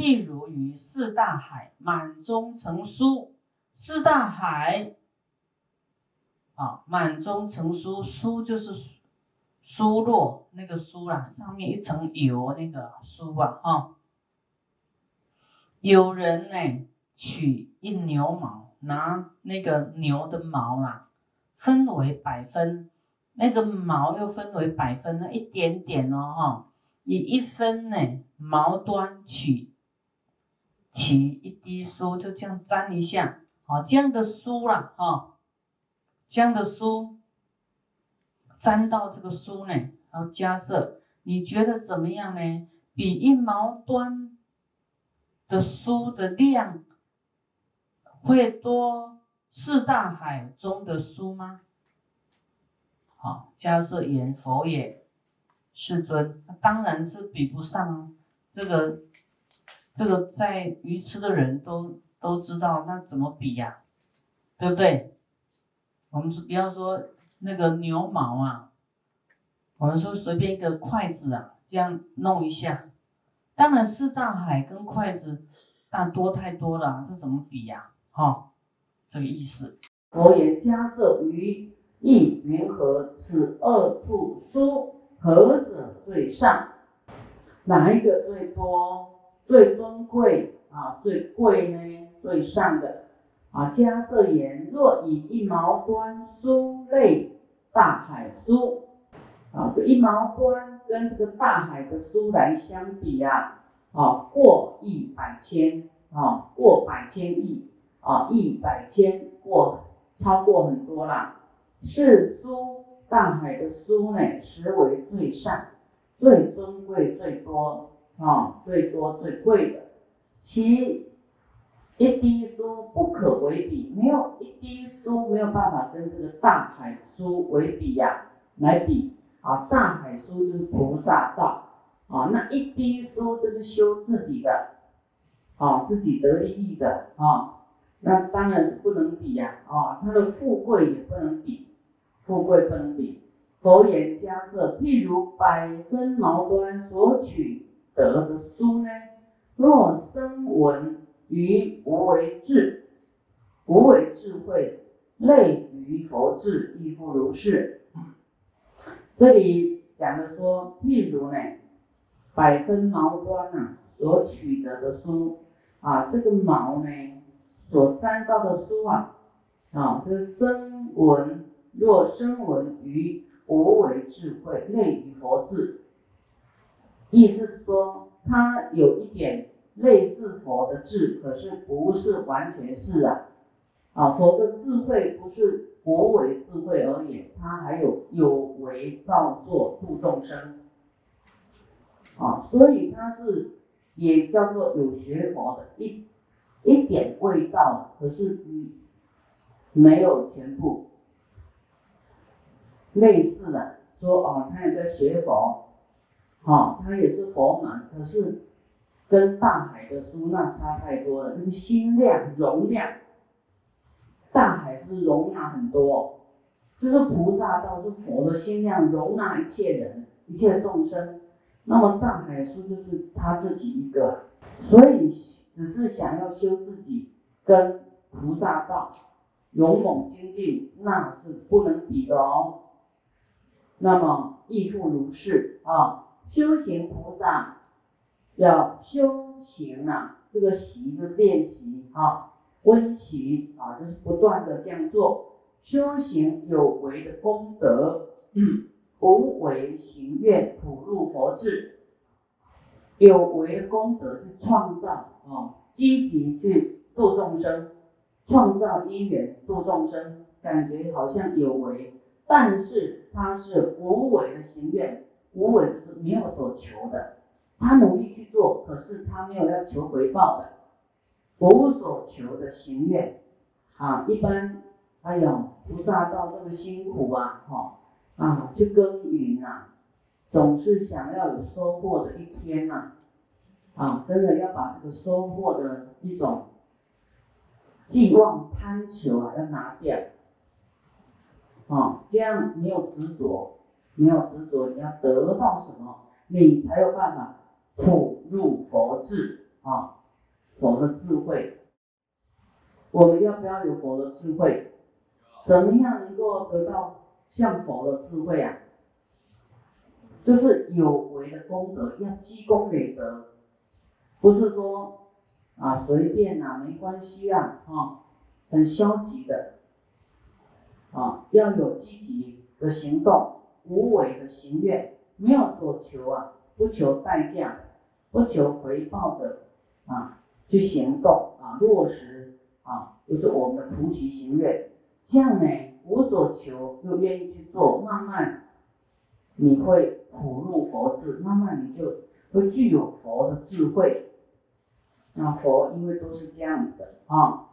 譬如于四大海满中成酥，四大海啊，满中成酥，酥就是酥落那个酥啦，上面一层油那个酥啊，哈。有人呢，取一牛毛，拿那个牛的毛啦，分为百分，那个毛又分为百分，那一点点哦，哈，以一分呢毛端取起一滴酥，就这样沾一下，好，这样的酥啦，哈，这样的酥沾到这个酥呢，然后加色，你觉得怎么样呢？比一毛端。的书的量会多四大海中的书吗？好，迦摄言佛也，世尊，当然是比不上。这个这个在愚痴的人都都知道，那怎么比呀？对不对？我们是不要说那个牛毛啊，我们说随便一个筷子啊，这样弄一下。当然，四大海跟筷子，但多太多了，这怎么比呀？哈，这个意思。佛言：迦摄于意云何？此二处书何者最上？哪一个最多、最尊贵啊？最贵呢？最上的啊？迦色言：若以一毛端书类大海书啊，这一毛端。跟这个大海的书来相比呀，啊，过亿百千啊，过百千亿啊，亿百千过超过很多啦。是书大海的书呢，实为最上、最尊贵、最多啊，最多最贵的。其一滴书不可为比，没有一滴书没有办法跟这个大海书为比呀，来比。啊，大海书就是菩萨道，啊，那一滴书就是修自己的，啊，自己得利益的，啊，那当然是不能比呀，啊，他的富贵也不能比，富贵不能比。佛言迦摄，譬如百分毛端所取得的书呢，若生闻于无为智，无为智慧，类于佛智，亦复如是。这里讲的说，譬如呢，百分毛端呐所取得的书啊，这个毛呢所沾到的书啊，啊，这个声闻若声闻于无为智慧，类于佛智，意思是说，他有一点类似佛的智，可是不是完全是啊，啊，佛的智慧不是。无为智慧而言，他还有有为造作度众生，啊，所以他是也叫做有学佛的一一点味道，可是嗯没有全部。类似的说哦，他也在学佛，好，他也是佛门，可是跟大海的书那差太多了，那个心量容量。大海是不是容纳很多，就是菩萨道是佛的心量，容纳一切人、一切众生。那么大海书就是他自己一个，所以只是想要修自己跟菩萨道勇猛精进，那是不能比的哦。那么亦复如是啊，修行菩萨要修行啊，这个习就是练习啊。温习啊，就是不断的这样做，修行有为的功德，嗯无为行愿普入佛智，有为的功德去创造啊，积极去度众生，创造因缘度众生，感觉好像有为，但是它是无为的行愿，无为是没有所求的，他努力去做，可是他没有要求回报的。无所求的行愿，啊，一般，哎呦，菩萨道这么辛苦啊，哈，啊，去耕耘呐，总是想要有收获的一天呐，啊，真的要把这个收获的一种寄望贪求啊，要拿掉，啊，这样没有执着，你要执着，你要得到什么，你才有办法普入佛智。啊，佛的智慧。我们要不要有佛的智慧？怎么样能够得到像佛的智慧啊？就是有为的功德，要积功累德，不是说啊随便啊没关系啊啊很消极的啊，要有积极的行动，无为的行愿，没有所求啊，不求代价，不求回报的啊去行动啊落实啊，就是我们的菩提行愿，这样呢无所求又愿意去做，慢慢。你会普入佛智，慢慢你就会具有佛的智慧。那佛因为都是这样子的啊。